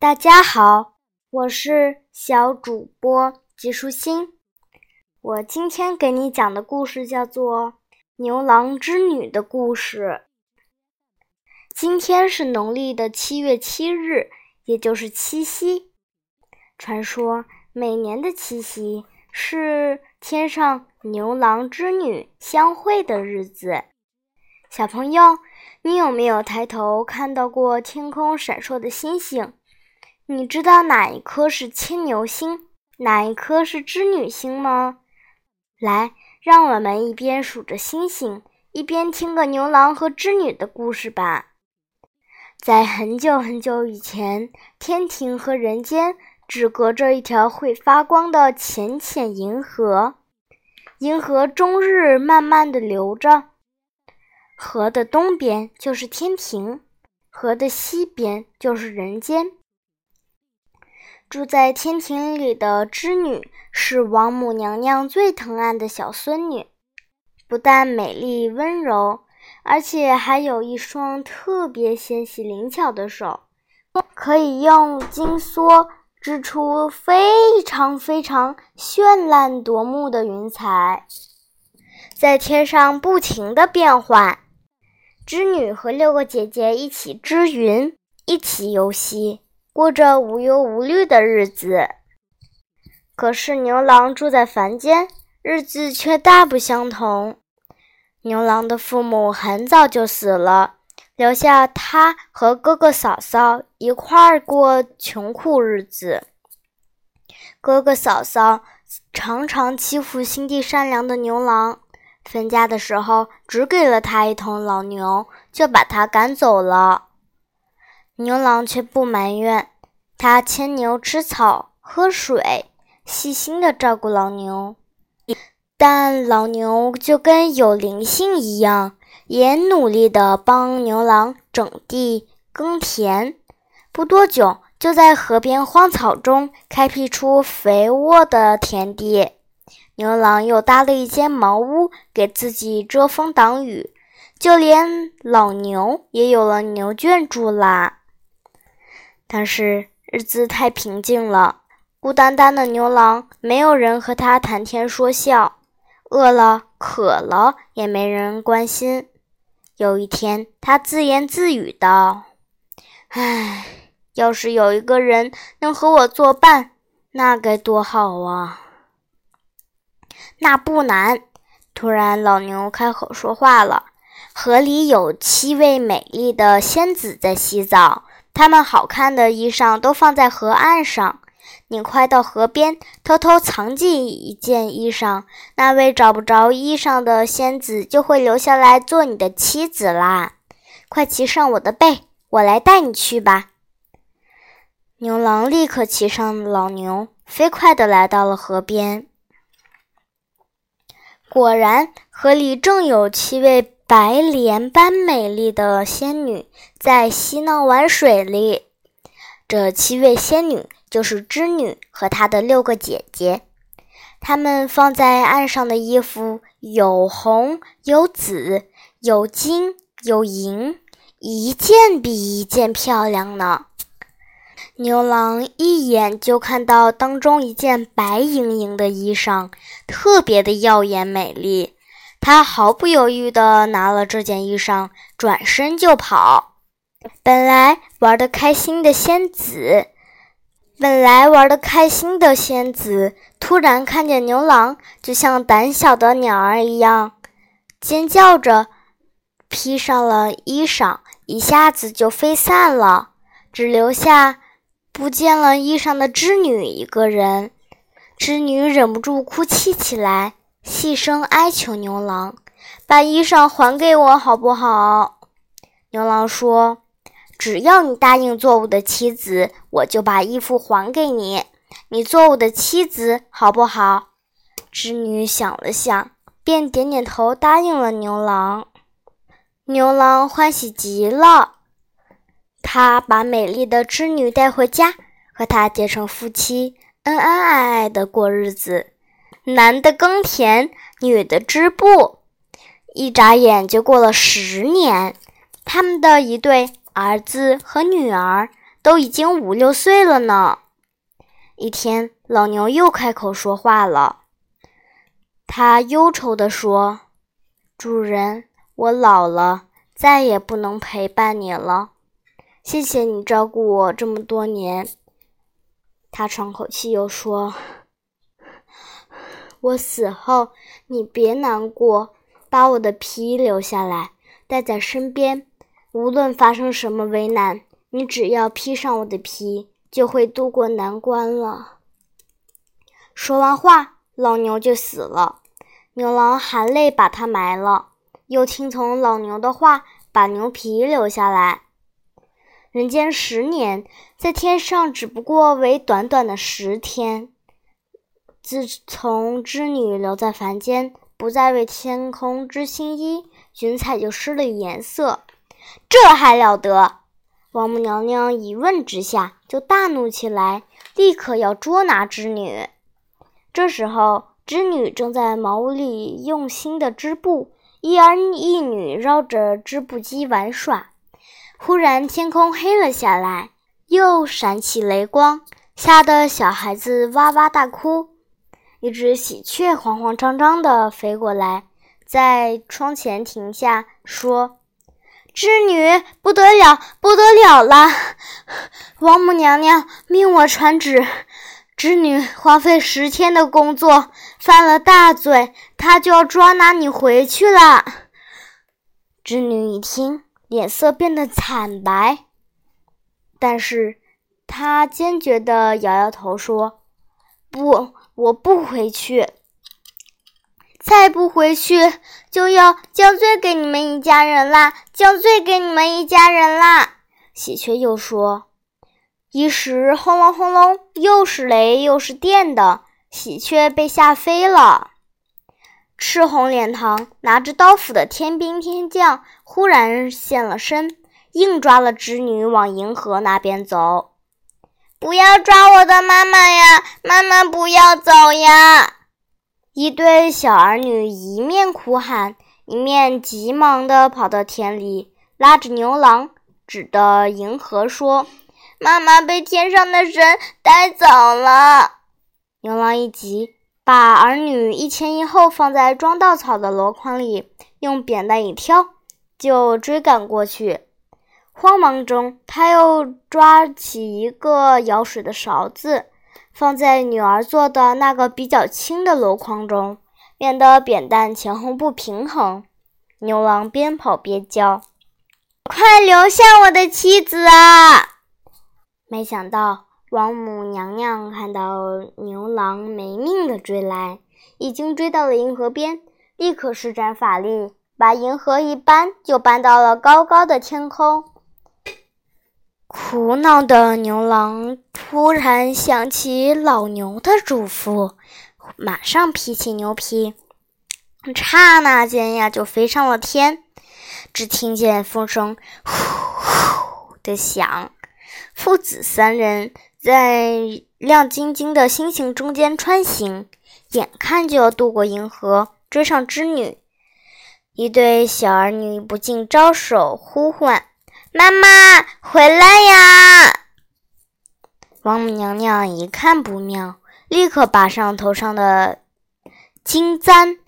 大家好，我是小主播吉舒心。我今天给你讲的故事叫做《牛郎织女的故事》。今天是农历的七月七日，也就是七夕。传说每年的七夕是天上牛郎织女相会的日子。小朋友，你有没有抬头看到过天空闪烁的星星？你知道哪一颗是牵牛星，哪一颗是织女星吗？来，让我们一边数着星星，一边听个牛郎和织女的故事吧。在很久很久以前，天庭和人间只隔着一条会发光的浅浅银河，银河终日慢慢的流着。河的东边就是天庭，河的西边就是人间。住在天庭里的织女是王母娘娘最疼爱的小孙女，不但美丽温柔。而且还有一双特别纤细灵巧的手，可以用金梭织出非常非常绚烂夺目的云彩，在天上不停的变换。织女和六个姐姐一起织云，一起游戏，过着无忧无虑的日子。可是牛郎住在凡间，日子却大不相同。牛郎的父母很早就死了，留下他和哥哥嫂嫂一块儿过穷苦日子。哥哥嫂嫂常常欺负心地善良的牛郎，分家的时候只给了他一头老牛，就把他赶走了。牛郎却不埋怨，他牵牛吃草、喝水，细心的照顾老牛。但老牛就跟有灵性一样，也努力地帮牛郎整地耕田。不多久，就在河边荒草中开辟出肥沃的田地。牛郎又搭了一间茅屋，给自己遮风挡雨。就连老牛也有了牛圈住啦。但是日子太平静了，孤单单的牛郎，没有人和他谈天说笑。饿了、渴了，也没人关心。有一天，他自言自语道：“唉，要是有一个人能和我作伴，那该多好啊！”那不难。突然，老牛开口说话了：“河里有七位美丽的仙子在洗澡，他们好看的衣裳都放在河岸上。”你快到河边，偷偷藏进一件衣裳，那位找不着衣裳的仙子就会留下来做你的妻子啦！快骑上我的背，我来带你去吧。牛郎立刻骑上老牛，飞快地来到了河边。果然，河里正有七位白莲般美丽的仙女在嬉闹玩水里。这七位仙女。就是织女和她的六个姐姐，她们放在岸上的衣服有红有紫有金有银，一件比一件漂亮呢。牛郎一眼就看到当中一件白莹莹的衣裳，特别的耀眼美丽。他毫不犹豫地拿了这件衣裳，转身就跑。本来玩得开心的仙子。本来玩得开心的仙子，突然看见牛郎，就像胆小的鸟儿一样，尖叫着披上了衣裳，一下子就飞散了，只留下不见了衣裳的织女一个人。织女忍不住哭泣起来，细声哀求牛郎：“把衣裳还给我，好不好？”牛郎说。只要你答应做我的妻子，我就把衣服还给你。你做我的妻子好不好？织女想了想，便点点头答应了牛郎。牛郎欢喜极了，他把美丽的织女带回家，和她结成夫妻，恩恩爱爱的过日子。男的耕田，女的织布，一眨眼就过了十年，他们的一对。儿子和女儿都已经五六岁了呢。一天，老牛又开口说话了，他忧愁地说：“主人，我老了，再也不能陪伴你了。谢谢你照顾我这么多年。”他喘口气，又说：“我死后，你别难过，把我的皮留下来，带在身边。无论发生什么危难，你只要披上我的皮，就会渡过难关了。”说完话，老牛就死了。牛郎含泪把它埋了，又听从老牛的话，把牛皮留下来。人间十年，在天上只不过为短短的十天。自从织女留在凡间，不再为天空织新衣，云彩就失了颜色。这还了得！王母娘娘一问之下，就大怒起来，立刻要捉拿织女。这时候，织女正在茅屋里用心的织布，一儿一女绕着织布机玩耍。忽然，天空黑了下来，又闪起雷光，吓得小孩子哇哇大哭。一只喜鹊慌慌张张地飞过来，在窗前停下，说：“织女，不得了，不得了了！王母娘娘命我传旨，织女花费十天的工作，犯了大罪，她就要抓拿你回去了。”织女一听。脸色变得惨白，但是她坚决地摇摇头说：“不，我不回去。再不回去，就要降罪给你们一家人啦！降罪给你们一家人啦！”喜鹊又说：“一时轰隆轰隆，又是雷又是电的，喜鹊被吓飞了。”赤红脸膛、拿着刀斧的天兵天将忽然现了身，硬抓了织女往银河那边走。不要抓我的妈妈呀！妈妈不要走呀！一对小儿女一面哭喊，一面急忙地跑到田里，拉着牛郎，指着银河说：“妈妈被天上的神带走了。”牛郎一急。把儿女一前一后放在装稻草的箩筐里，用扁担一挑，就追赶过去。慌忙中，他又抓起一个舀水的勺子，放在女儿做的那个比较轻的箩筐中，免得扁担前后不平衡。牛郎边跑边叫：“快留下我的妻子啊！”没想到。王母娘娘看到牛郎没命的追来，已经追到了银河边，立刻施展法力，把银河一搬，就搬到了高高的天空。苦恼的牛郎突然想起老牛的嘱咐，马上披起牛皮，刹那间呀，就飞上了天。只听见风声呼呼的响，父子三人。在亮晶晶的星星中间穿行，眼看就要渡过银河，追上织女。一对小儿女不禁招手呼唤：“妈妈，回来呀！”王母娘娘一看不妙，立刻拔上头上的金簪，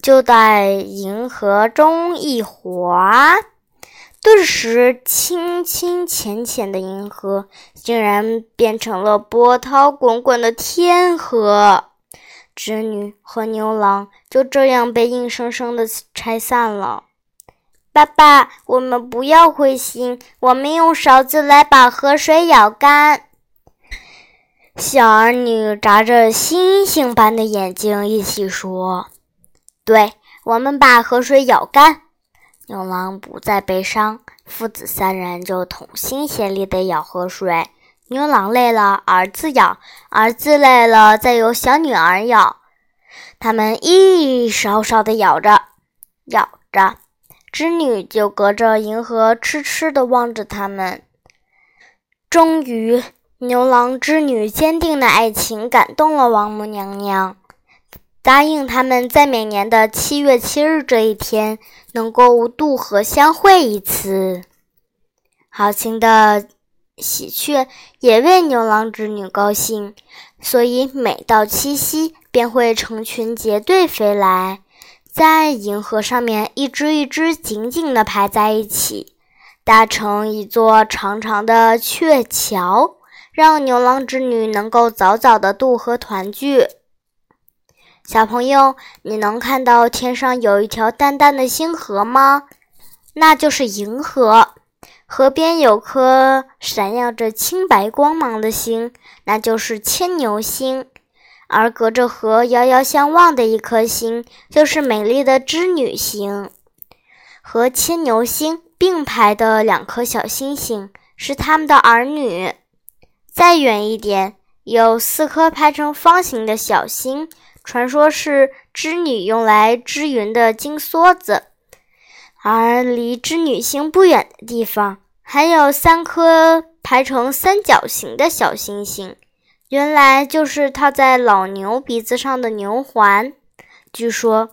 就在银河中一划。顿时，清清浅浅的银河竟然变成了波涛滚滚的天河。织女和牛郎就这样被硬生生的拆散了。爸爸，我们不要灰心，我们用勺子来把河水舀干。小儿女眨着星星般的眼睛，一起说：“对，我们把河水舀干。”牛郎不再悲伤，父子三人就同心协力地舀河水。牛郎累了，儿子舀；儿子累了，再由小女儿舀。他们一勺勺地舀着，舀着，织女就隔着银河痴痴地望着他们。终于，牛郎织女坚定的爱情感动了王母娘娘。答应他们在每年的七月七日这一天能够渡河相会一次。好，心的喜鹊也为牛郎织女高兴，所以每到七夕便会成群结队飞来，在银河上面一只一只紧紧地排在一起，搭成一座长长的鹊桥，让牛郎织女能够早早的渡河团聚。小朋友，你能看到天上有一条淡淡的星河吗？那就是银河，河边有颗闪耀着清白光芒的星，那就是牵牛星；而隔着河遥遥相望的一颗星，就是美丽的织女星。和牵牛星并排的两颗小星星是他们的儿女。再远一点，有四颗排成方形的小星，传说是织女用来织云的金梭子。而离织女星不远的地方，还有三颗排成三角形的小星星，原来就是套在老牛鼻子上的牛环。据说，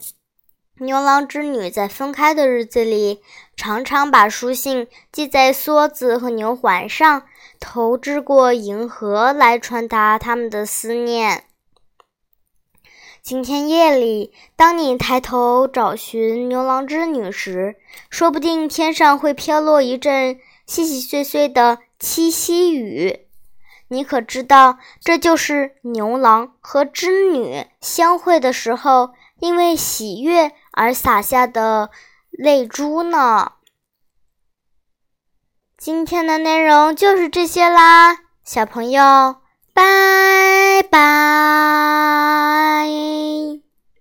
牛郎织女在分开的日子里，常常把书信系在梭子和牛环上，投掷过银河来传达他们的思念。今天夜里，当你抬头找寻牛郎织女时，说不定天上会飘落一阵细细碎碎的七夕雨。你可知道，这就是牛郎和织女相会的时候，因为喜悦而洒下的泪珠呢？今天的内容就是这些啦，小朋友。拜拜。